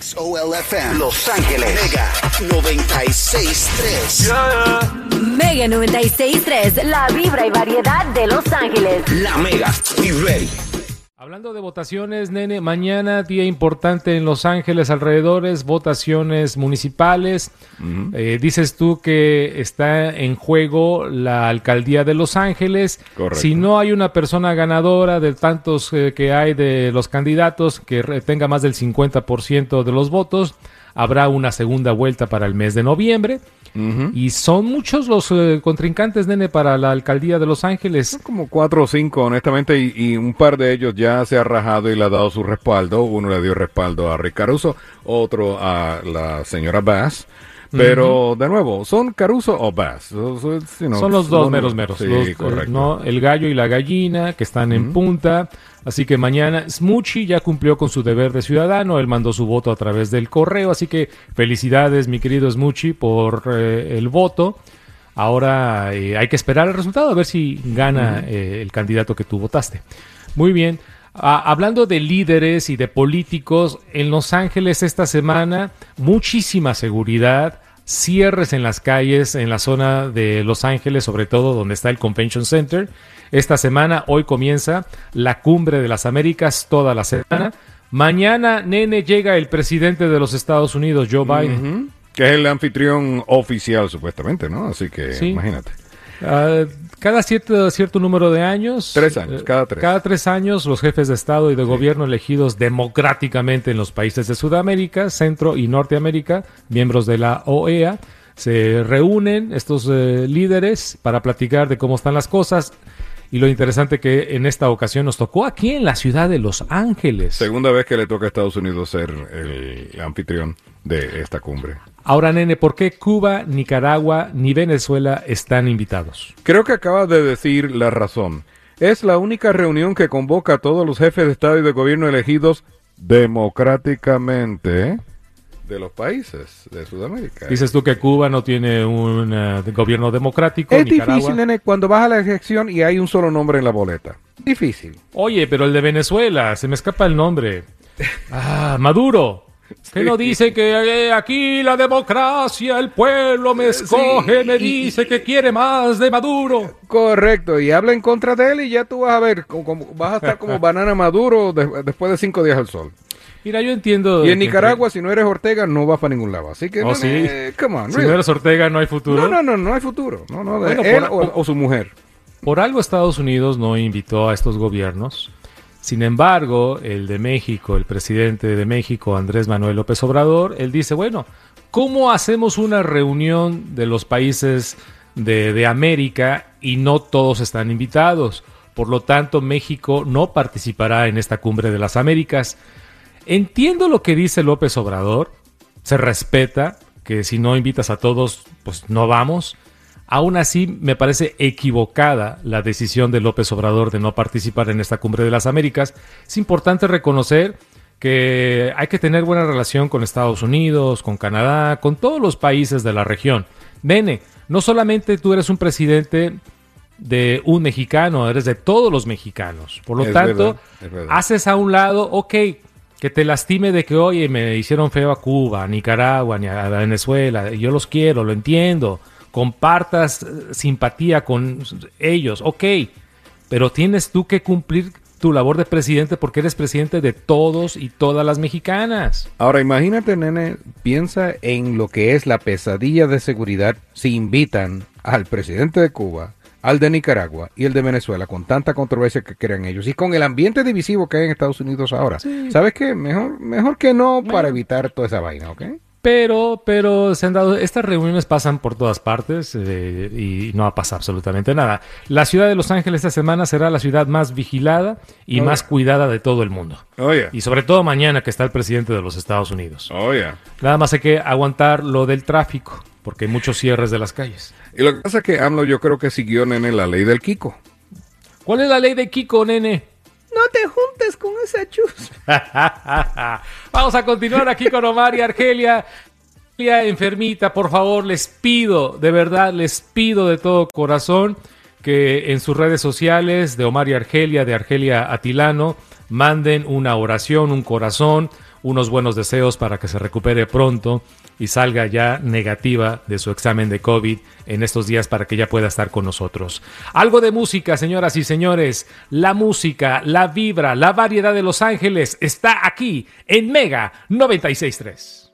XOLFM Los Ángeles Mega 96.3 Mega 96.3, la vibra y variedad de Los Ángeles. La Mega, be ready. Hablando de votaciones, nene, mañana día importante en Los Ángeles, alrededores, votaciones municipales. Eh, dices tú que está en juego la alcaldía de Los Ángeles. Correcto. Si no hay una persona ganadora de tantos eh, que hay de los candidatos que tenga más del 50% de los votos, habrá una segunda vuelta para el mes de noviembre. Y son muchos los eh, contrincantes, nene, para la alcaldía de Los Ángeles. Como cuatro o cinco, honestamente, y, y un par de ellos ya se ha rajado y le ha dado su respaldo. Uno le dio respaldo a Rick Caruso, otro a la señora Bass. Pero, de nuevo, ¿son Caruso o Bass? So- so it's, you know, Son los dos one- meros meros. Sí, los, eh, correcto. ¿no? El gallo y la gallina que están en punta. Así que mañana Smoochie ya cumplió con su deber de ciudadano. Él mandó su voto a través del correo. Así que felicidades, mi querido Smoochie, por eh, el voto. Ahora eh, hay que esperar el resultado a ver si gana eh, el candidato que tú votaste. Muy bien. Ah, hablando de líderes y de políticos, en Los Ángeles esta semana muchísima seguridad, cierres en las calles en la zona de Los Ángeles, sobre todo donde está el Convention Center. Esta semana, hoy comienza la cumbre de las Américas, toda la semana. Mañana, nene, llega el presidente de los Estados Unidos, Joe Biden. Que es el anfitrión oficial, supuestamente, ¿no? Así que, Sí. imagínate. Ah, cada cierto, cierto número de años. Tres años, eh, cada tres. Cada tres años, los jefes de Estado y de gobierno elegidos democráticamente en los países de Sudamérica, Centro y Norteamérica, miembros de la OEA, se reúnen estos eh, líderes para platicar de cómo están las cosas. Y lo interesante que en esta ocasión nos tocó aquí en la ciudad de Los Ángeles. Segunda vez que le toca a Estados Unidos ser el anfitrión de esta cumbre. Ahora, nene, ¿por qué Cuba, Nicaragua ni Venezuela están invitados? Creo que acabas de decir la razón. Es la única reunión que convoca a todos los jefes de Estado y de gobierno elegidos democráticamente de los países de Sudamérica. Dices tú que Cuba no tiene un eh, gobierno democrático. es Nicaragua. difícil, nene, cuando vas a la elección y hay un solo nombre en la boleta. Difícil. Oye, pero el de Venezuela, se me escapa el nombre. Ah, Maduro. Que no dice que eh, aquí la democracia, el pueblo me escoge, me dice que quiere más de Maduro. Correcto, y habla en contra de él y ya tú vas a ver, como, como- vas a estar como banana maduro de- después de cinco días al sol. Mira, yo entiendo. Y en que- Nicaragua, si no eres Ortega, no vas para ningún lado. Así que, Oh, nene, sí. come on, Si really. no eres Ortega, no hay futuro. no, no, no, no hay futuro. No, no, de Bueno, él por- o, o su mujer. Por algo Estados Unidos no invitó a estos gobiernos. Sin embargo, el de México, el presidente de México, Andrés Manuel López Obrador, él dice, bueno, ¿cómo hacemos una reunión de los países de, de América y no todos están invitados? Por lo tanto, México no participará en esta cumbre de las Américas. Entiendo lo que dice López Obrador, se respeta que si no invitas a todos, pues no vamos. Aún así, me parece equivocada la decisión de López Obrador de no participar en esta cumbre de las Américas. Es importante reconocer que hay que tener buena relación con Estados Unidos, con Canadá, con todos los países de la región. Bene, no solamente tú eres un presidente de un mexicano, eres de todos los mexicanos. Por lo Es tanto, verdad, es verdad. haces a un lado, ok, que te lastime de que, oye, me hicieron feo a Cuba, a Nicaragua, ni a Venezuela, yo los quiero, lo entiendo, compartas eh, simpatía con ellos, ok, pero tienes tú que cumplir tu labor de presidente porque eres presidente de todos y todas las mexicanas. Ahora imagínate, nene, piensa en lo que es la pesadilla de seguridad si invitan al presidente de Cuba, al de Nicaragua y el de Venezuela con tanta controversia que crean ellos y con el ambiente divisivo que hay en Estados Unidos ahora. ¿Sabes qué? Mejor, mejor que no para evitar toda esa vaina, ¿ok? Pero, pero se han dado, estas reuniones pasan por todas partes eh, y no va a pasar absolutamente nada. La ciudad de Los Ángeles esta semana será la ciudad más vigilada y Oh, más yeah. cuidada de todo el mundo. Oye, Y sobre todo mañana que está el presidente de los Estados Unidos. oye. Nada más hay que aguantar lo del tráfico, porque hay muchos cierres de las calles. Y lo que pasa es que AMLO yo creo que siguió, nene, la ley del Kiko. ¿Cuál es la ley de Kiko, nene? No te juntes con esa chus. Vamos a continuar aquí con Omar y Argelia. Argelia, enfermita, por favor, les pido, de verdad, les pido de todo corazón que en sus redes sociales de Omar y Argelia, de Argelia Atilano, manden una oración, un corazón, unos buenos deseos para que se recupere pronto y salga ya negativa de su examen de COVID en estos días para que ya pueda estar con nosotros. Algo de música, señoras y señores. La música, la vibra, la variedad de Los Ángeles está aquí en Mega 963.